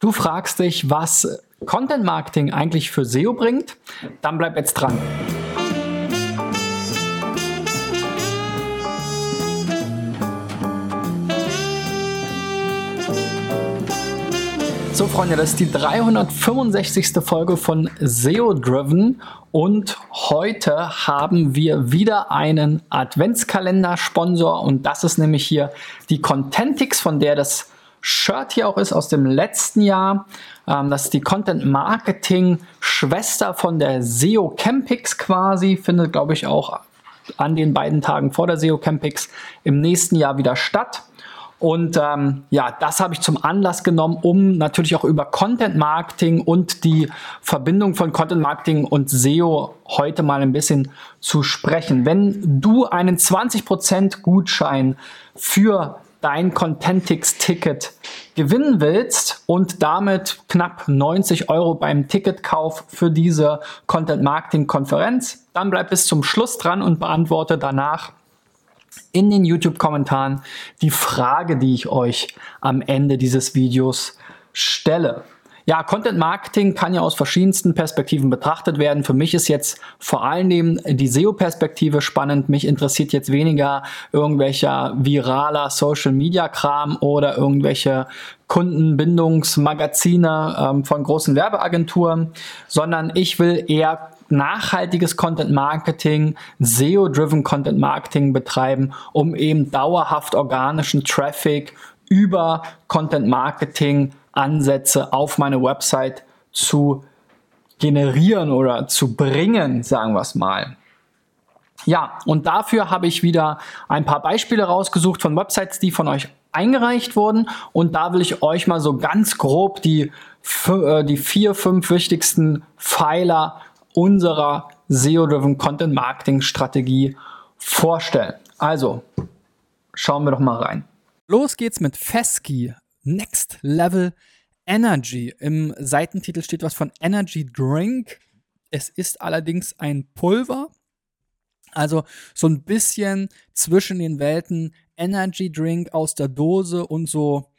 Du fragst dich, was Content Marketing eigentlich für SEO bringt? Dann bleib jetzt dran. So, Freunde, das ist die 365. Folge von SEO Driven und heute haben wir wieder einen Adventskalender-Sponsor und das ist nämlich hier die Contentix, von der das Shirt hier auch ist aus dem letzten Jahr. Ähm, das ist die Content Marketing Schwester von der SEO Campix quasi. Findet, glaube ich, auch an den beiden Tagen vor der SEO Campix im nächsten Jahr wieder statt. Und ähm, ja, das habe ich zum Anlass genommen, um natürlich auch über Content Marketing und die Verbindung von Content Marketing und SEO heute mal ein bisschen zu sprechen. Wenn du einen 20% Gutschein für dein Contentix-Ticket gewinnen willst und damit knapp 90 Euro beim Ticketkauf für diese Content Marketing Konferenz, dann bleib bis zum Schluss dran und beantworte danach in den YouTube-Kommentaren die Frage, die ich euch am Ende dieses Videos stelle. Ja, Content Marketing kann ja aus verschiedensten Perspektiven betrachtet werden. Für mich ist jetzt vor allen Dingen die SEO-Perspektive spannend. Mich interessiert jetzt weniger irgendwelcher viraler Social Media Kram oder irgendwelche Kundenbindungsmagazine ähm, von großen Werbeagenturen, sondern ich will eher nachhaltiges Content Marketing, SEO-driven Content Marketing betreiben, um eben dauerhaft organischen Traffic über Content Marketing Ansätze auf meine Website zu generieren oder zu bringen, sagen wir es mal. Ja, und dafür habe ich wieder ein paar Beispiele rausgesucht von Websites, die von euch eingereicht wurden. Und da will ich euch mal so ganz grob die, äh, die vier, fünf wichtigsten Pfeiler unserer SEO-Driven Content Marketing Strategie vorstellen. Also, schauen wir doch mal rein. Los geht's mit Fesky Next Level Energy. Im Seitentitel steht was von Energy Drink. Es ist allerdings ein Pulver. Also so ein bisschen zwischen den Welten Energy Drink aus der Dose und so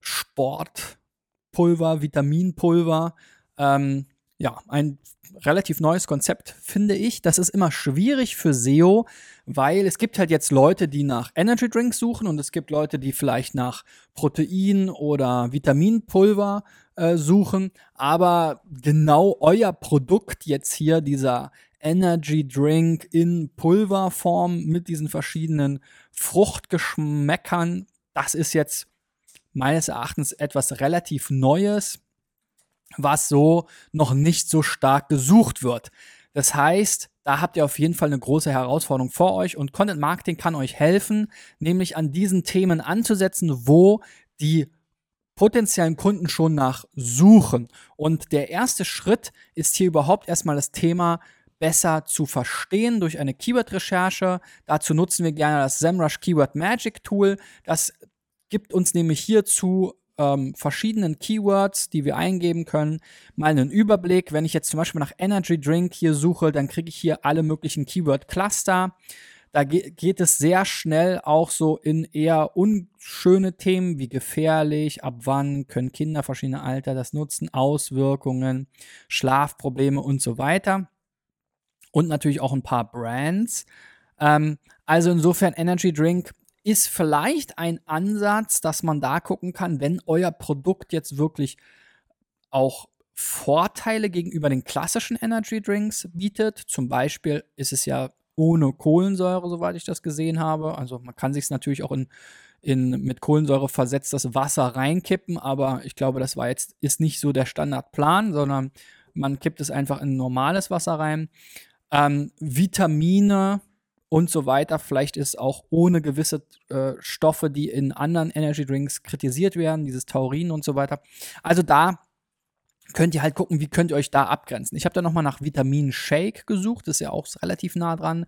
Sportpulver, Vitaminpulver. Ähm, ja, ein relativ neues Konzept, finde ich. Das ist immer schwierig für SEO, weil es gibt halt jetzt Leute, die nach Energy Drinks suchen und es gibt Leute, die vielleicht nach Protein oder Vitaminpulver äh, suchen. Aber genau euer Produkt jetzt hier, dieser Energy Drink in Pulverform mit diesen verschiedenen Fruchtgeschmäckern, das ist jetzt meines Erachtens etwas relativ Neues was so noch nicht so stark gesucht wird. Das heißt, da habt ihr auf jeden Fall eine große Herausforderung vor euch und Content Marketing kann euch helfen, nämlich an diesen Themen anzusetzen, wo die potenziellen Kunden schon nach suchen. Und der erste Schritt ist hier überhaupt erstmal das Thema besser zu verstehen durch eine Keyword-Recherche. Dazu nutzen wir gerne das SEMrush Keyword Magic Tool. Das gibt uns nämlich hierzu ähm, verschiedenen Keywords, die wir eingeben können, mal einen Überblick. Wenn ich jetzt zum Beispiel nach Energy Drink hier suche, dann kriege ich hier alle möglichen Keyword-Cluster. Da ge geht es sehr schnell auch so in eher unschöne Themen wie gefährlich, ab wann können Kinder verschiedener Alter das nutzen, Auswirkungen, Schlafprobleme und so weiter. Und natürlich auch ein paar Brands. Ähm, also insofern Energy Drink ist vielleicht ein Ansatz, dass man da gucken kann, wenn euer Produkt jetzt wirklich auch Vorteile gegenüber den klassischen Energy Drinks bietet. Zum Beispiel ist es ja ohne Kohlensäure, soweit ich das gesehen habe. Also man kann sich es natürlich auch in, in mit Kohlensäure versetztes Wasser reinkippen, aber ich glaube, das war jetzt ist nicht so der Standardplan, sondern man kippt es einfach in normales Wasser rein. Ähm, Vitamine und so weiter. Vielleicht ist auch ohne gewisse äh, Stoffe, die in anderen Energy Drinks kritisiert werden, dieses Taurin und so weiter. Also da könnt ihr halt gucken, wie könnt ihr euch da abgrenzen. Ich habe da nochmal nach Vitamin Shake gesucht, ist ja auch relativ nah dran.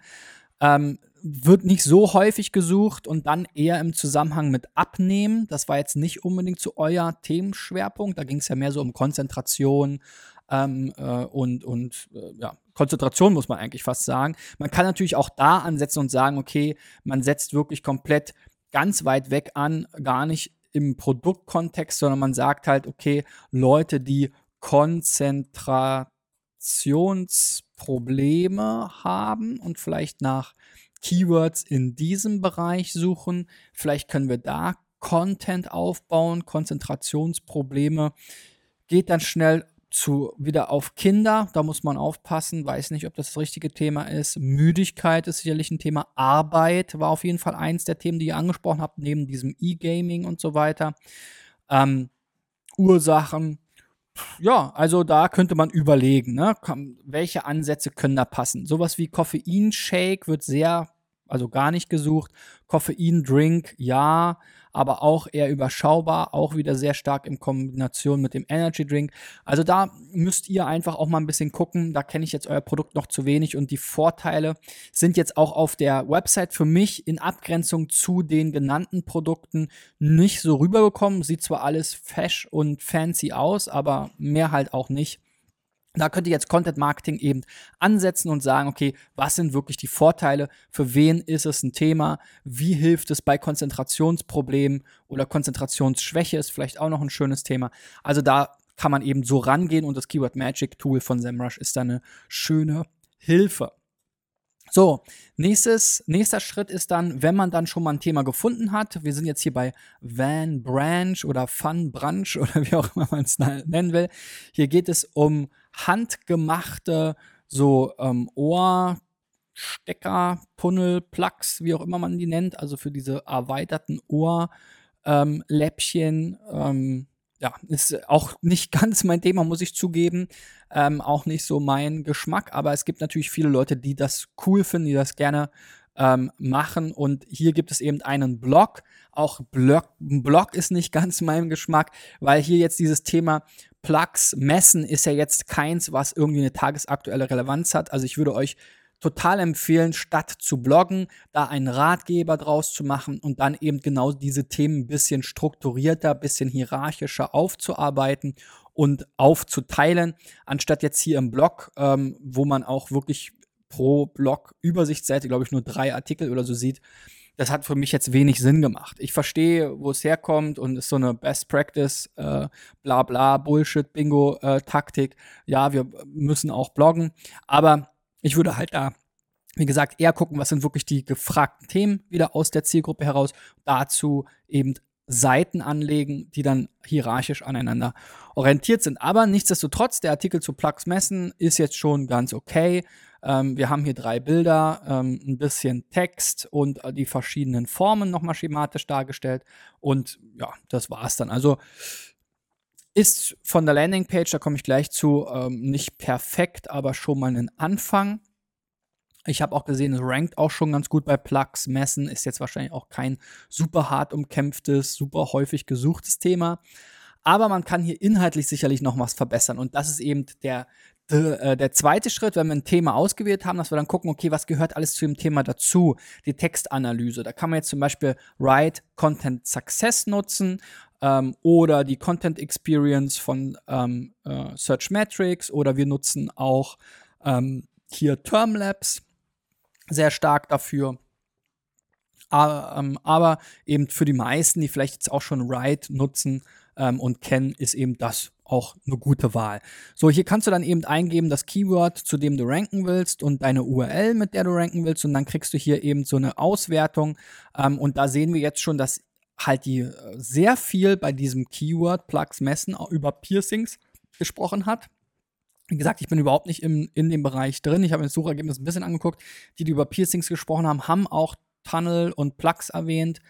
Ähm, wird nicht so häufig gesucht und dann eher im Zusammenhang mit Abnehmen. Das war jetzt nicht unbedingt zu euer Themenschwerpunkt. Da ging es ja mehr so um Konzentration, ähm, äh, und, und äh, ja, Konzentration muss man eigentlich fast sagen. Man kann natürlich auch da ansetzen und sagen, okay, man setzt wirklich komplett ganz weit weg an, gar nicht im Produktkontext, sondern man sagt halt, okay, Leute, die Konzentrationsprobleme haben und vielleicht nach Keywords in diesem Bereich suchen. Vielleicht können wir da Content aufbauen, Konzentrationsprobleme. Geht dann schnell zu, wieder auf Kinder, da muss man aufpassen, weiß nicht, ob das das richtige Thema ist. Müdigkeit ist sicherlich ein Thema. Arbeit war auf jeden Fall eins der Themen, die ihr angesprochen habt, neben diesem E-Gaming und so weiter. Ähm, Ursachen, ja, also da könnte man überlegen, ne? welche Ansätze können da passen. Sowas wie Koffeinshake wird sehr, also gar nicht gesucht. Koffeindrink, ja aber auch eher überschaubar, auch wieder sehr stark in Kombination mit dem Energy Drink. Also da müsst ihr einfach auch mal ein bisschen gucken. Da kenne ich jetzt euer Produkt noch zu wenig und die Vorteile sind jetzt auch auf der Website für mich in Abgrenzung zu den genannten Produkten nicht so rübergekommen. Sieht zwar alles fesch und fancy aus, aber mehr halt auch nicht. Da könnt ihr jetzt Content Marketing eben ansetzen und sagen, okay, was sind wirklich die Vorteile? Für wen ist es ein Thema? Wie hilft es bei Konzentrationsproblemen oder Konzentrationsschwäche ist vielleicht auch noch ein schönes Thema. Also da kann man eben so rangehen und das Keyword Magic Tool von SEMrush ist da eine schöne Hilfe. So, nächstes, nächster Schritt ist dann, wenn man dann schon mal ein Thema gefunden hat, wir sind jetzt hier bei Van Branch oder Fun Branch oder wie auch immer man es nennen will. Hier geht es um handgemachte so ähm, Ohrstecker, Tunnel, Plugs, wie auch immer man die nennt, also für diese erweiterten Ohrläppchen. Ähm, ähm, ja, ist auch nicht ganz mein Thema, muss ich zugeben. Ähm, auch nicht so mein Geschmack, aber es gibt natürlich viele Leute, die das cool finden, die das gerne ähm, machen. Und hier gibt es eben einen Blog. Auch Blog, Blog ist nicht ganz mein Geschmack, weil hier jetzt dieses Thema Plugs messen ist ja jetzt keins, was irgendwie eine tagesaktuelle Relevanz hat. Also ich würde euch total empfehlen, statt zu bloggen, da einen Ratgeber draus zu machen und dann eben genau diese Themen ein bisschen strukturierter, ein bisschen hierarchischer aufzuarbeiten und aufzuteilen, anstatt jetzt hier im Blog, ähm, wo man auch wirklich pro Blog Übersichtsseite, glaube ich, nur drei Artikel oder so sieht, das hat für mich jetzt wenig Sinn gemacht. Ich verstehe, wo es herkommt und ist so eine Best Practice, äh, bla bla, Bullshit, Bingo, äh, Taktik. Ja, wir müssen auch bloggen, aber ich würde halt da, wie gesagt, eher gucken, was sind wirklich die gefragten Themen wieder aus der Zielgruppe heraus. Dazu eben Seiten anlegen, die dann hierarchisch aneinander orientiert sind. Aber nichtsdestotrotz, der Artikel zu Plugs messen ist jetzt schon ganz okay. Ähm, wir haben hier drei Bilder, ähm, ein bisschen Text und äh, die verschiedenen Formen nochmal schematisch dargestellt. Und ja, das war's dann. Also ist von der Landingpage, da komme ich gleich zu, ähm, nicht perfekt, aber schon mal ein Anfang. Ich habe auch gesehen, es rankt auch schon ganz gut bei Plugs. Messen ist jetzt wahrscheinlich auch kein super hart umkämpftes, super häufig gesuchtes Thema. Aber man kann hier inhaltlich sicherlich noch was verbessern. Und das ist eben der, der, äh, der zweite Schritt, wenn wir ein Thema ausgewählt haben, dass wir dann gucken, okay, was gehört alles zu dem Thema dazu? Die Textanalyse. Da kann man jetzt zum Beispiel Write Content Success nutzen ähm, oder die Content Experience von ähm, äh, Search Metrics oder wir nutzen auch ähm, hier Termlabs sehr stark dafür. Aber, ähm, aber eben für die meisten, die vielleicht jetzt auch schon Write nutzen ähm, und kennen, ist eben das auch eine gute Wahl. So, hier kannst du dann eben eingeben, das Keyword, zu dem du ranken willst und deine URL, mit der du ranken willst und dann kriegst du hier eben so eine Auswertung ähm, und da sehen wir jetzt schon, dass halt die äh, sehr viel bei diesem Keyword Plugs messen über Piercings gesprochen hat. Wie gesagt, ich bin überhaupt nicht im, in dem Bereich drin. Ich habe mir das Suchergebnis ein bisschen angeguckt. Die, die über Piercings gesprochen haben, haben auch Tunnel und Plugs erwähnt.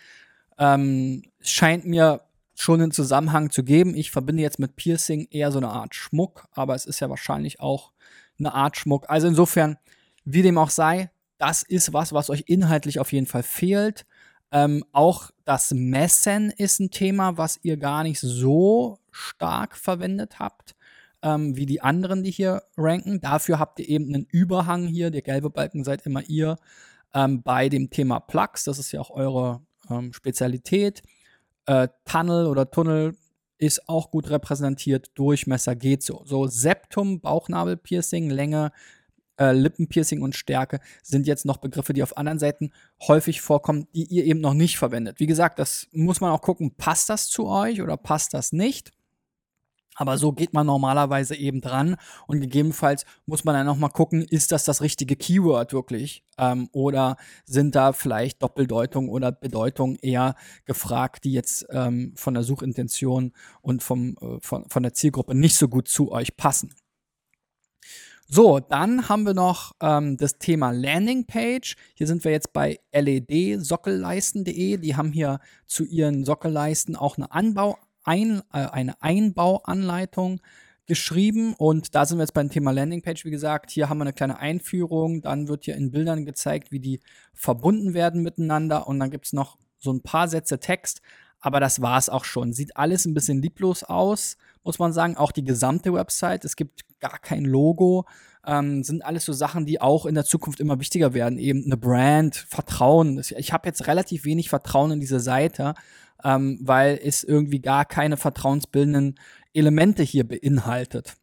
Ähm, scheint mir schon einen Zusammenhang zu geben. Ich verbinde jetzt mit Piercing eher so eine Art Schmuck, aber es ist ja wahrscheinlich auch eine Art Schmuck. Also insofern, wie dem auch sei, das ist was, was euch inhaltlich auf jeden Fall fehlt. Ähm, auch das Messen ist ein Thema, was ihr gar nicht so stark verwendet habt, ähm, wie die anderen, die hier ranken. Dafür habt ihr eben einen Überhang hier. Der gelbe Balken seid immer ihr ähm, bei dem Thema Plugs. Das ist ja auch eure ähm, Spezialität. Äh, Tunnel oder Tunnel ist auch gut repräsentiert. Durchmesser geht so. So Septum, Bauchnabelpiercing, Länge äh, Lippenpiercing und Stärke sind jetzt noch Begriffe, die auf anderen Seiten häufig vorkommen, die ihr eben noch nicht verwendet. Wie gesagt, das muss man auch gucken, passt das zu euch oder passt das nicht? Aber so geht man normalerweise eben dran und gegebenenfalls muss man dann noch mal gucken, ist das das richtige Keyword wirklich ähm, oder sind da vielleicht Doppeldeutung oder Bedeutung eher gefragt, die jetzt ähm, von der Suchintention und vom, äh, von, von der Zielgruppe nicht so gut zu euch passen. So, dann haben wir noch ähm, das Thema Landingpage. Hier sind wir jetzt bei led-sockelleisten.de. Die haben hier zu ihren Sockelleisten auch eine Anbau ein, äh, eine Einbauanleitung geschrieben und da sind wir jetzt beim Thema Landingpage, wie gesagt. Hier haben wir eine kleine Einführung, dann wird hier in Bildern gezeigt, wie die verbunden werden miteinander und dann gibt es noch so ein paar Sätze Text, aber das war es auch schon. Sieht alles ein bisschen lieblos aus, muss man sagen. Auch die gesamte Website, es gibt gar kein Logo, ähm, sind alles so Sachen, die auch in der Zukunft immer wichtiger werden. Eben eine Brand, Vertrauen. Ich habe jetzt relativ wenig Vertrauen in diese Seite, ähm, weil es irgendwie gar keine vertrauensbildenden Elemente hier beinhaltet.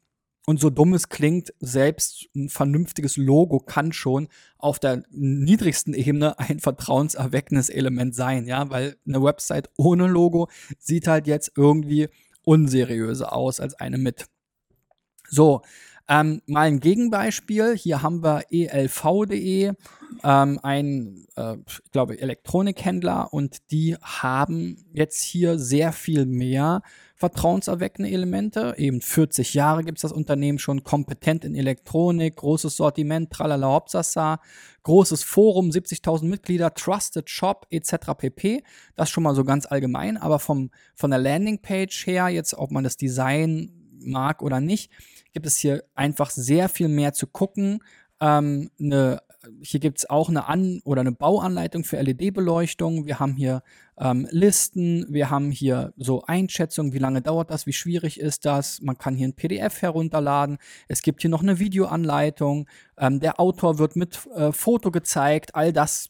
Und so dumm es klingt, selbst ein vernünftiges Logo kann schon auf der niedrigsten Ebene ein vertrauenserweckendes Element sein, ja, weil eine Website ohne Logo sieht halt jetzt irgendwie unseriöser aus als eine mit. So, ähm, mal ein Gegenbeispiel. Hier haben wir elv.de, ähm, ein, äh, ich Elektronikhändler und die haben jetzt hier sehr viel mehr vertrauenserweckende Elemente. Eben 40 Jahre gibt es das Unternehmen schon, kompetent in Elektronik, großes Sortiment, tralala hopsasa, großes Forum, 70.000 Mitglieder, Trusted Shop etc. pp. Das schon mal so ganz allgemein, aber vom, von der Landingpage her, jetzt ob man das Design mag oder nicht, gibt es hier einfach sehr viel mehr zu gucken. Ähm, eine, hier gibt es auch eine An- oder eine Bauanleitung für LED-Beleuchtung. Wir haben hier ähm, Listen, wir haben hier so Einschätzungen, wie lange dauert das, wie schwierig ist das. Man kann hier ein PDF herunterladen. Es gibt hier noch eine Videoanleitung. Ähm, der Autor wird mit äh, Foto gezeigt. All das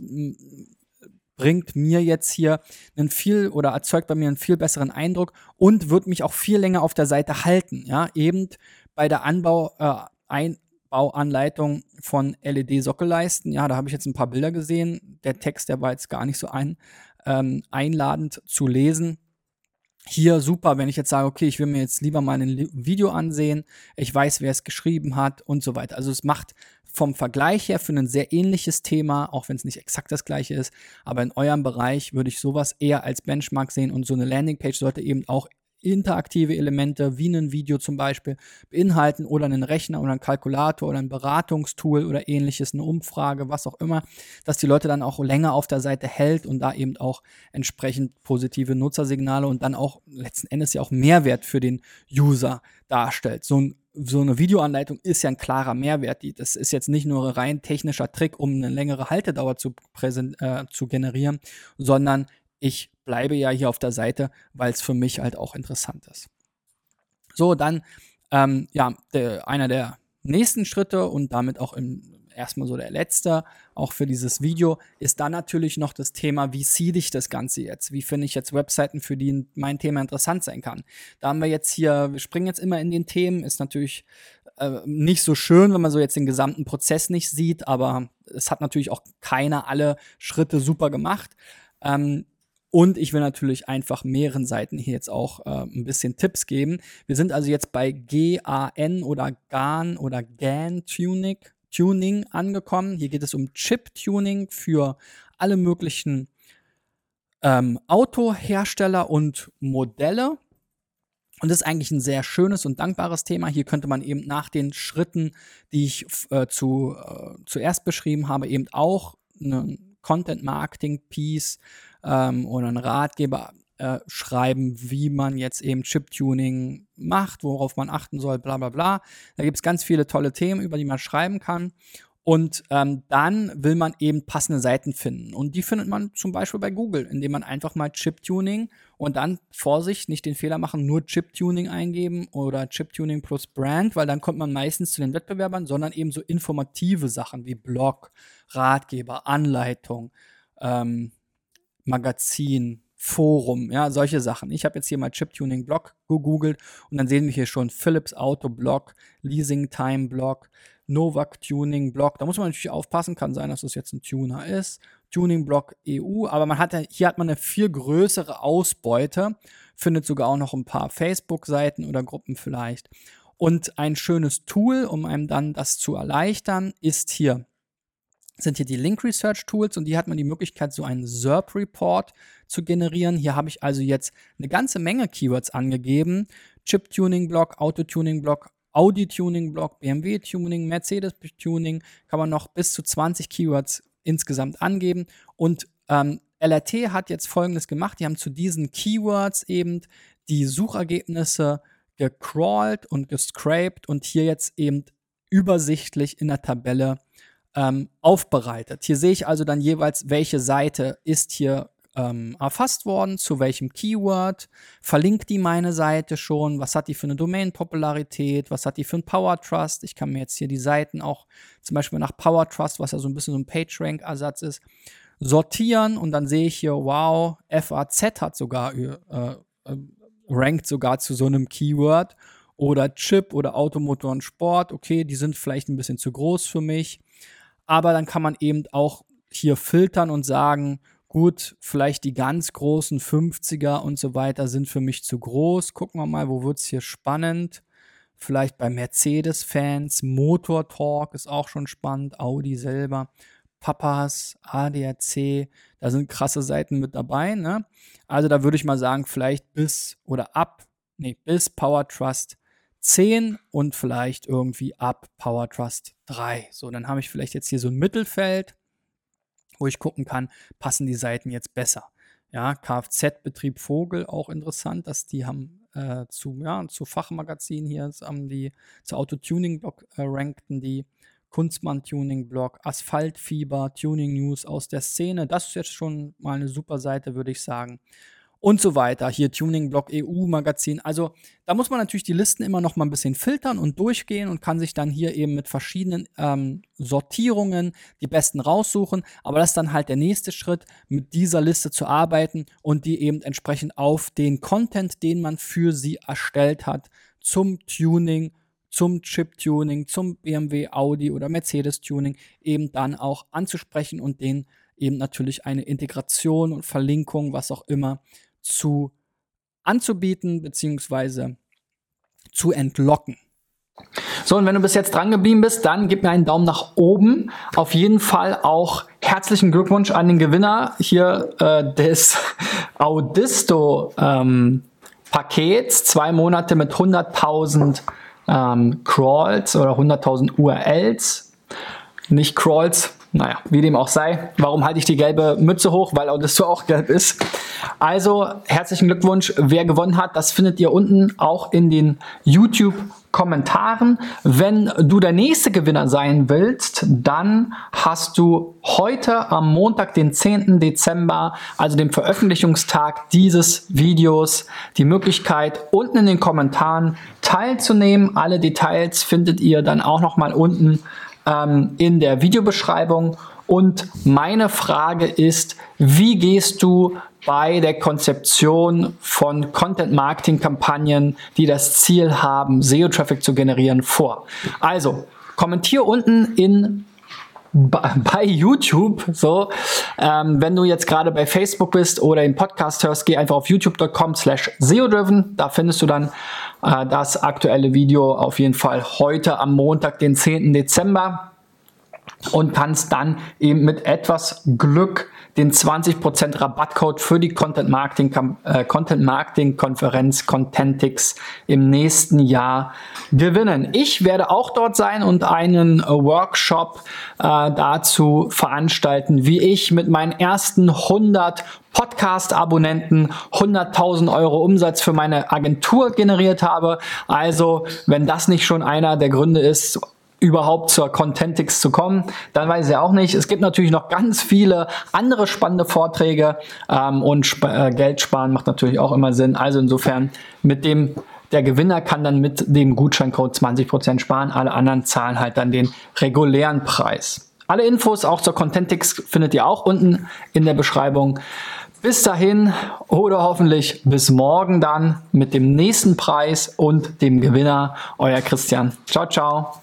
bringt mir jetzt hier einen viel oder erzeugt bei mir einen viel besseren Eindruck und wird mich auch viel länger auf der Seite halten. Ja, eben bei der Anbau, äh, Einbauanleitung von LED-Sockelleisten. Ja, da habe ich jetzt ein paar Bilder gesehen. Der Text, der war jetzt gar nicht so ein, ähm, einladend zu lesen. Hier super, wenn ich jetzt sage, okay, ich will mir jetzt lieber mal ein Video ansehen, ich weiß, wer es geschrieben hat und so weiter. Also es macht vom Vergleich her für ein sehr ähnliches Thema, auch wenn es nicht exakt das gleiche ist, aber in eurem Bereich würde ich sowas eher als Benchmark sehen und so eine Landingpage sollte eben auch interaktive Elemente wie ein Video zum Beispiel beinhalten oder einen Rechner oder einen Kalkulator oder ein Beratungstool oder ähnliches, eine Umfrage, was auch immer, dass die Leute dann auch länger auf der Seite hält und da eben auch entsprechend positive Nutzersignale und dann auch letzten Endes ja auch Mehrwert für den User darstellt. So ein so eine Videoanleitung ist ja ein klarer Mehrwert. Das ist jetzt nicht nur ein rein technischer Trick, um eine längere Haltedauer zu, äh, zu generieren, sondern ich bleibe ja hier auf der Seite, weil es für mich halt auch interessant ist. So, dann, ähm, ja, der, einer der nächsten Schritte und damit auch im, erstmal so der letzte, auch für dieses Video, ist dann natürlich noch das Thema, wie seed ich das Ganze jetzt? Wie finde ich jetzt Webseiten, für die mein Thema interessant sein kann? Da haben wir jetzt hier, wir springen jetzt immer in den Themen, ist natürlich äh, nicht so schön, wenn man so jetzt den gesamten Prozess nicht sieht, aber es hat natürlich auch keiner alle Schritte super gemacht. Ähm, und ich will natürlich einfach mehreren Seiten hier jetzt auch äh, ein bisschen Tipps geben. Wir sind also jetzt bei GAN oder GAN oder GAN Tuning, Tuning angekommen. Hier geht es um Chip-Tuning für alle möglichen ähm, Autohersteller und Modelle. Und das ist eigentlich ein sehr schönes und dankbares Thema. Hier könnte man eben nach den Schritten, die ich äh, zu, äh, zuerst beschrieben habe, eben auch einen Content-Marketing-Piece ähm, oder einen Ratgeber äh, schreiben, wie man jetzt eben Chip-Tuning macht, worauf man achten soll, bla bla bla. Da gibt es ganz viele tolle Themen, über die man schreiben kann. Und ähm, dann will man eben passende Seiten finden. Und die findet man zum Beispiel bei Google, indem man einfach mal Chip-Tuning und dann, Vorsicht, nicht den Fehler machen, nur Chip-Tuning eingeben oder Chip-Tuning plus Brand, weil dann kommt man meistens zu den Wettbewerbern, sondern eben so informative Sachen wie Blog, Ratgeber, Anleitung, ähm, Magazin, Forum, ja, solche Sachen. Ich habe jetzt hier mal Chiptuning Blog gegoogelt und dann sehen wir hier schon Philips Auto Blog, Leasing Time Blog, Novak Tuning Block. Da muss man natürlich aufpassen, kann sein, dass das jetzt ein Tuner ist. Tuning Block EU, aber man hat hier hat man eine viel größere Ausbeute, findet sogar auch noch ein paar Facebook-Seiten oder Gruppen vielleicht. Und ein schönes Tool, um einem dann das zu erleichtern, ist hier sind hier die Link Research Tools und die hat man die Möglichkeit, so einen SERP Report zu generieren. Hier habe ich also jetzt eine ganze Menge Keywords angegeben. Chip Tuning Block, Auto Tuning Block, Audi Tuning Block, BMW Tuning, Mercedes Tuning, kann man noch bis zu 20 Keywords insgesamt angeben. Und ähm, LRT hat jetzt folgendes gemacht: Die haben zu diesen Keywords eben die Suchergebnisse gecrawlt und gescraped und hier jetzt eben übersichtlich in der Tabelle ähm, aufbereitet. Hier sehe ich also dann jeweils, welche Seite ist hier ähm, erfasst worden, zu welchem Keyword, verlinkt die meine Seite schon, was hat die für eine Domain-Popularität, was hat die für ein Power Trust. Ich kann mir jetzt hier die Seiten auch zum Beispiel nach Power Trust, was ja so ein bisschen so ein PageRank-Ersatz ist, sortieren und dann sehe ich hier, wow, FAZ hat sogar, äh, äh, rankt sogar zu so einem Keyword oder Chip oder Automotor und Sport, okay, die sind vielleicht ein bisschen zu groß für mich, aber dann kann man eben auch hier filtern und sagen, Gut, vielleicht die ganz großen 50er und so weiter sind für mich zu groß. Gucken wir mal, wo wird es hier spannend. Vielleicht bei Mercedes-Fans, Motor Talk ist auch schon spannend, Audi selber, Papas, ADAC, da sind krasse Seiten mit dabei. Ne? Also da würde ich mal sagen, vielleicht bis oder ab, nee, bis Power Trust 10 und vielleicht irgendwie ab Power Trust 3. So, dann habe ich vielleicht jetzt hier so ein Mittelfeld wo ich gucken kann, passen die Seiten jetzt besser. Ja, Kfz-Betrieb Vogel, auch interessant, dass die haben äh, zu, ja, zu Fachmagazin hier, haben die zu Auto-Tuning-Blog äh, rankten die Kunstmann-Tuning-Blog, Asphaltfieber, Tuning News aus der Szene. Das ist jetzt schon mal eine super Seite, würde ich sagen und so weiter. Hier Tuning Blog EU Magazin. Also da muss man natürlich die Listen immer noch mal ein bisschen filtern und durchgehen und kann sich dann hier eben mit verschiedenen ähm, Sortierungen die besten raussuchen. Aber das ist dann halt der nächste Schritt, mit dieser Liste zu arbeiten und die eben entsprechend auf den Content, den man für sie erstellt hat, zum Tuning zum Chip-Tuning, zum BMW, Audi oder Mercedes-Tuning eben dann auch anzusprechen und den eben natürlich eine Integration und Verlinkung, was auch immer, zu anzubieten beziehungsweise zu entlocken. So, und wenn du bis jetzt dran geblieben bist, dann gib mir einen Daumen nach oben. Auf jeden Fall auch herzlichen Glückwunsch an den Gewinner hier äh, des Audisto ähm, Pakets. Zwei Monate mit 100.000 ähm, Crawls oder 100.000 URLs. Nicht Crawls, naja, wie dem auch sei. Warum halte ich die gelbe Mütze hoch? Weil Audisto auch gelb ist. Also herzlichen Glückwunsch. Wer gewonnen hat, das findet ihr unten auch in den YouTube Kommentaren. Wenn du der nächste Gewinner sein willst, dann hast du heute am Montag, den 10. Dezember, also dem Veröffentlichungstag dieses Videos, die Möglichkeit, unten in den Kommentaren teilzunehmen. Alle Details findet ihr dann auch nochmal unten ähm, in der Videobeschreibung. Und meine Frage ist, wie gehst du bei der Konzeption von Content-Marketing-Kampagnen, die das Ziel haben, SEO-Traffic zu generieren, vor? Also, kommentier unten in bei YouTube, so, ähm, wenn du jetzt gerade bei Facebook bist oder im Podcast hörst, geh einfach auf youtube.com slash SEO-driven, da findest du dann äh, das aktuelle Video auf jeden Fall heute am Montag, den 10. Dezember und kannst dann eben mit etwas Glück den 20% Rabattcode für die Content Marketing, äh, Content Marketing Konferenz Contentix im nächsten Jahr gewinnen. Ich werde auch dort sein und einen Workshop äh, dazu veranstalten, wie ich mit meinen ersten 100 Podcast-Abonnenten 100.000 Euro Umsatz für meine Agentur generiert habe. Also, wenn das nicht schon einer der Gründe ist, überhaupt zur Contentix zu kommen, dann weiß ich auch nicht. Es gibt natürlich noch ganz viele andere spannende Vorträge ähm, und sp äh, Geld sparen macht natürlich auch immer Sinn. Also insofern mit dem der Gewinner kann dann mit dem Gutscheincode 20% sparen, alle anderen zahlen halt dann den regulären Preis. Alle Infos auch zur Contentix findet ihr auch unten in der Beschreibung. Bis dahin oder hoffentlich bis morgen dann mit dem nächsten Preis und dem Gewinner. Euer Christian. Ciao, ciao.